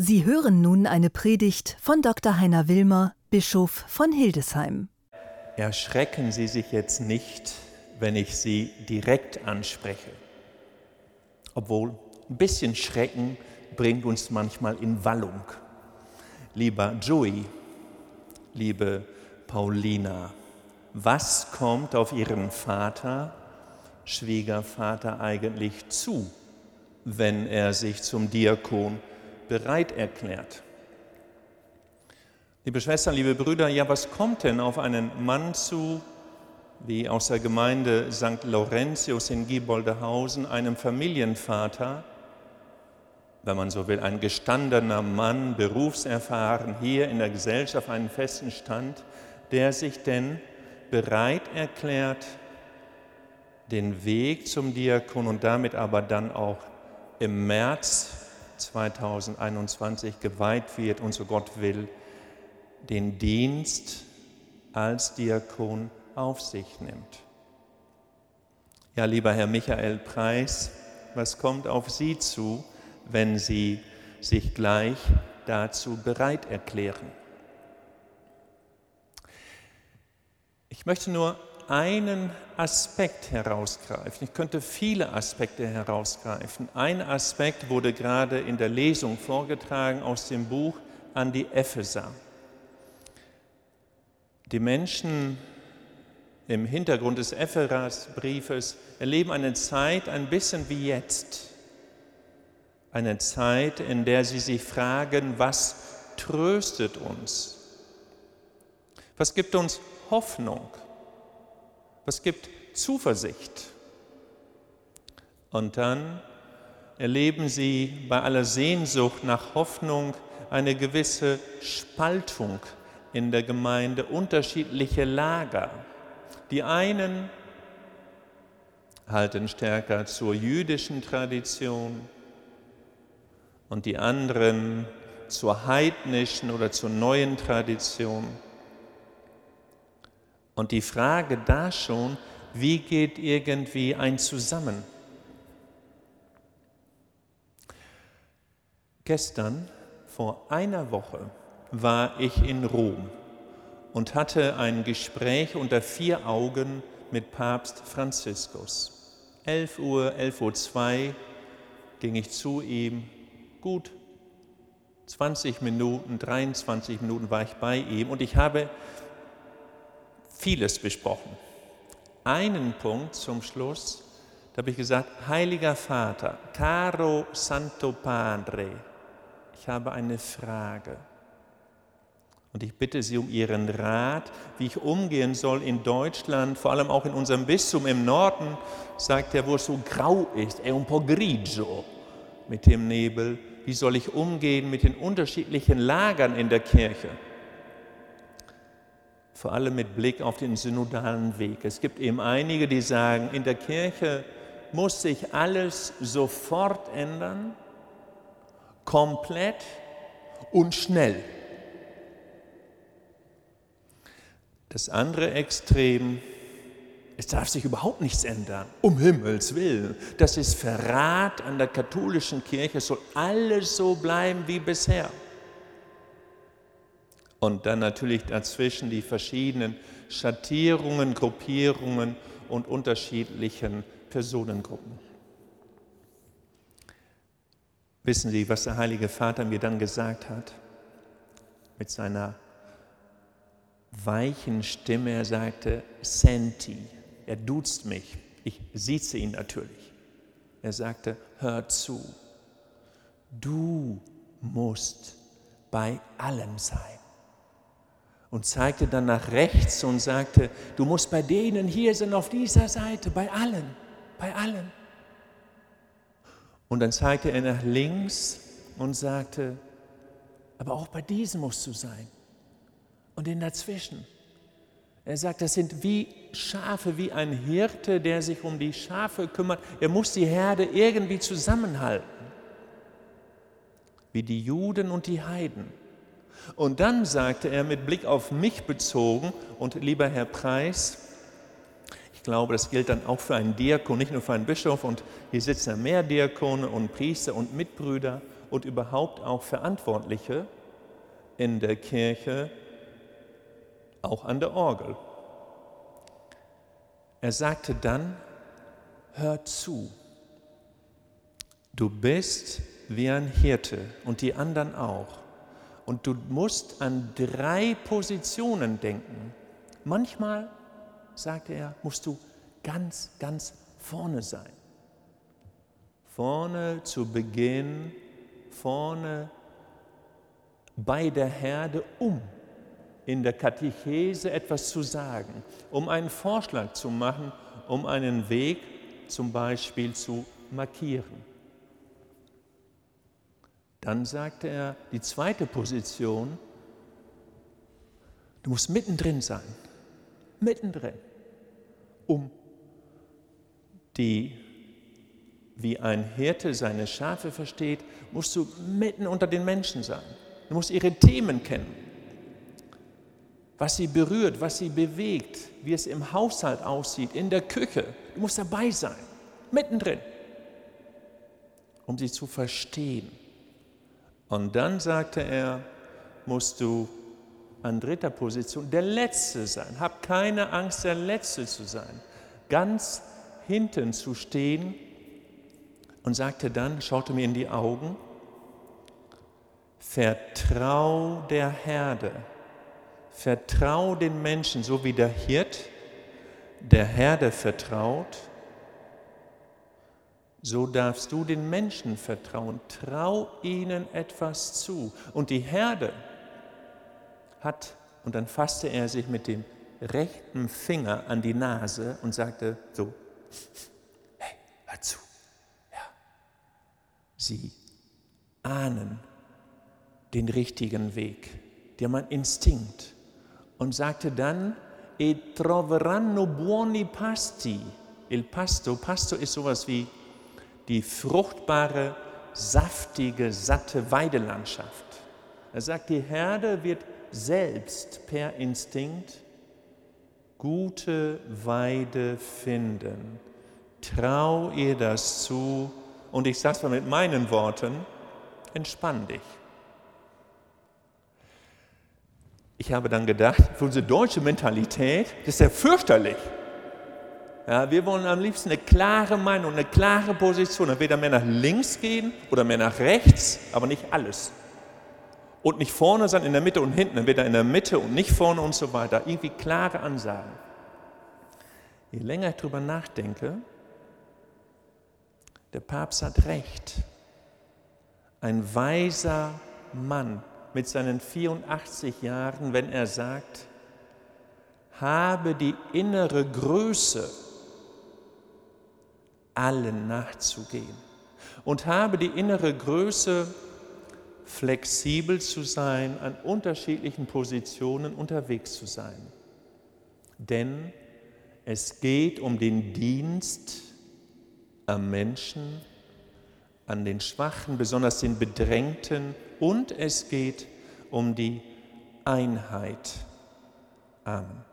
Sie hören nun eine Predigt von Dr. Heiner Wilmer, Bischof von Hildesheim. Erschrecken Sie sich jetzt nicht, wenn ich Sie direkt anspreche. Obwohl ein bisschen Schrecken bringt uns manchmal in Wallung. Lieber Joey, liebe Paulina, was kommt auf Ihren Vater, Schwiegervater eigentlich zu, wenn er sich zum Diakon bereit erklärt. Liebe Schwestern, liebe Brüder, ja, was kommt denn auf einen Mann zu, wie aus der Gemeinde St. Laurentius in Gieboldehausen, einem Familienvater, wenn man so will, ein gestandener Mann, berufserfahren, hier in der Gesellschaft einen festen Stand, der sich denn bereit erklärt, den Weg zum Diakon und damit aber dann auch im März 2021 geweiht wird und so Gott will, den Dienst als Diakon auf sich nimmt. Ja, lieber Herr Michael Preis, was kommt auf Sie zu, wenn Sie sich gleich dazu bereit erklären? Ich möchte nur einen Aspekt herausgreifen. Ich könnte viele Aspekte herausgreifen. Ein Aspekt wurde gerade in der Lesung vorgetragen aus dem Buch an die Epheser. Die Menschen im Hintergrund des Epheser-Briefes erleben eine Zeit ein bisschen wie jetzt. Eine Zeit, in der sie sich fragen, was tröstet uns? Was gibt uns Hoffnung? Was gibt Zuversicht? Und dann erleben sie bei aller Sehnsucht nach Hoffnung eine gewisse Spaltung in der Gemeinde, unterschiedliche Lager. Die einen halten stärker zur jüdischen Tradition und die anderen zur heidnischen oder zur neuen Tradition. Und die Frage da schon, wie geht irgendwie ein zusammen? Gestern, vor einer Woche, war ich in Rom und hatte ein Gespräch unter vier Augen mit Papst Franziskus. 11 Uhr, 11 Uhr 2 ging ich zu ihm. Gut 20 Minuten, 23 Minuten war ich bei ihm und ich habe vieles besprochen. Einen Punkt zum Schluss, da habe ich gesagt, Heiliger Vater, caro Santo Padre, ich habe eine Frage. Und ich bitte Sie um Ihren Rat, wie ich umgehen soll in Deutschland, vor allem auch in unserem Bistum im Norden, sagt er, wo es so grau ist, è un po' grigio mit dem Nebel. Wie soll ich umgehen mit den unterschiedlichen Lagern in der Kirche? Vor allem mit Blick auf den synodalen Weg. Es gibt eben einige, die sagen, in der Kirche muss sich alles sofort ändern, komplett und schnell. Das andere Extrem, es darf sich überhaupt nichts ändern, um Himmels willen. Das ist Verrat an der katholischen Kirche, es soll alles so bleiben wie bisher. Und dann natürlich dazwischen die verschiedenen Schattierungen, Gruppierungen und unterschiedlichen Personengruppen. Wissen Sie, was der Heilige Vater mir dann gesagt hat? Mit seiner weichen Stimme, er sagte, Senti, er duzt mich, ich sieze ihn natürlich. Er sagte, hör zu, du musst bei allem sein und zeigte dann nach rechts und sagte, du musst bei denen hier sein, auf dieser Seite, bei allen, bei allen. Und dann zeigte er nach links und sagte, aber auch bei diesen musst du sein. Und in dazwischen. Er sagt, das sind wie Schafe, wie ein Hirte, der sich um die Schafe kümmert. Er muss die Herde irgendwie zusammenhalten. Wie die Juden und die Heiden. Und dann sagte er mit Blick auf mich bezogen, und lieber Herr Preis, ich glaube, das gilt dann auch für einen Diakon, nicht nur für einen Bischof. Und hier sitzen ja mehr Diakone und Priester und Mitbrüder und überhaupt auch Verantwortliche in der Kirche, auch an der Orgel. Er sagte dann, hör zu, du bist wie ein Hirte und die anderen auch. Und du musst an drei Positionen denken. Manchmal, sagte er, musst du ganz, ganz vorne sein. Vorne zu Beginn, vorne bei der Herde, um in der Katechese etwas zu sagen, um einen Vorschlag zu machen, um einen Weg zum Beispiel zu markieren. Dann sagte er, die zweite Position, du musst mittendrin sein, mittendrin, um die, wie ein Hirte seine Schafe versteht, musst du mitten unter den Menschen sein. Du musst ihre Themen kennen, was sie berührt, was sie bewegt, wie es im Haushalt aussieht, in der Küche. Du musst dabei sein, mittendrin, um sie zu verstehen. Und dann sagte er, musst du an dritter Position der Letzte sein. Hab keine Angst, der Letzte zu sein. Ganz hinten zu stehen und sagte dann, schaute mir in die Augen, vertrau der Herde, vertrau den Menschen, so wie der Hirt der Herde vertraut, so darfst du den Menschen vertrauen. Trau ihnen etwas zu. Und die Herde hat, und dann fasste er sich mit dem rechten Finger an die Nase und sagte so, hey, hör zu. Ja. Sie ahnen den richtigen Weg. Die haben Instinkt. Und sagte dann, e troveranno buoni pasti. Il pasto, pasto ist sowas wie die fruchtbare, saftige, satte Weidelandschaft. Er sagt, die Herde wird selbst per Instinkt gute Weide finden. Trau ihr das zu und ich sage es mal mit meinen Worten, entspann dich. Ich habe dann gedacht, für unsere deutsche Mentalität, das ist ja fürchterlich. Ja, wir wollen am liebsten eine klare Meinung, eine klare Position, entweder mehr nach links gehen oder mehr nach rechts, aber nicht alles. Und nicht vorne sein, in der Mitte und hinten, entweder in der Mitte und nicht vorne und so weiter. Irgendwie klare Ansagen. Je länger ich darüber nachdenke, der Papst hat recht. Ein weiser Mann mit seinen 84 Jahren, wenn er sagt, habe die innere Größe, allen nachzugehen und habe die innere Größe, flexibel zu sein, an unterschiedlichen Positionen unterwegs zu sein. Denn es geht um den Dienst am Menschen, an den Schwachen, besonders den Bedrängten und es geht um die Einheit. Amen.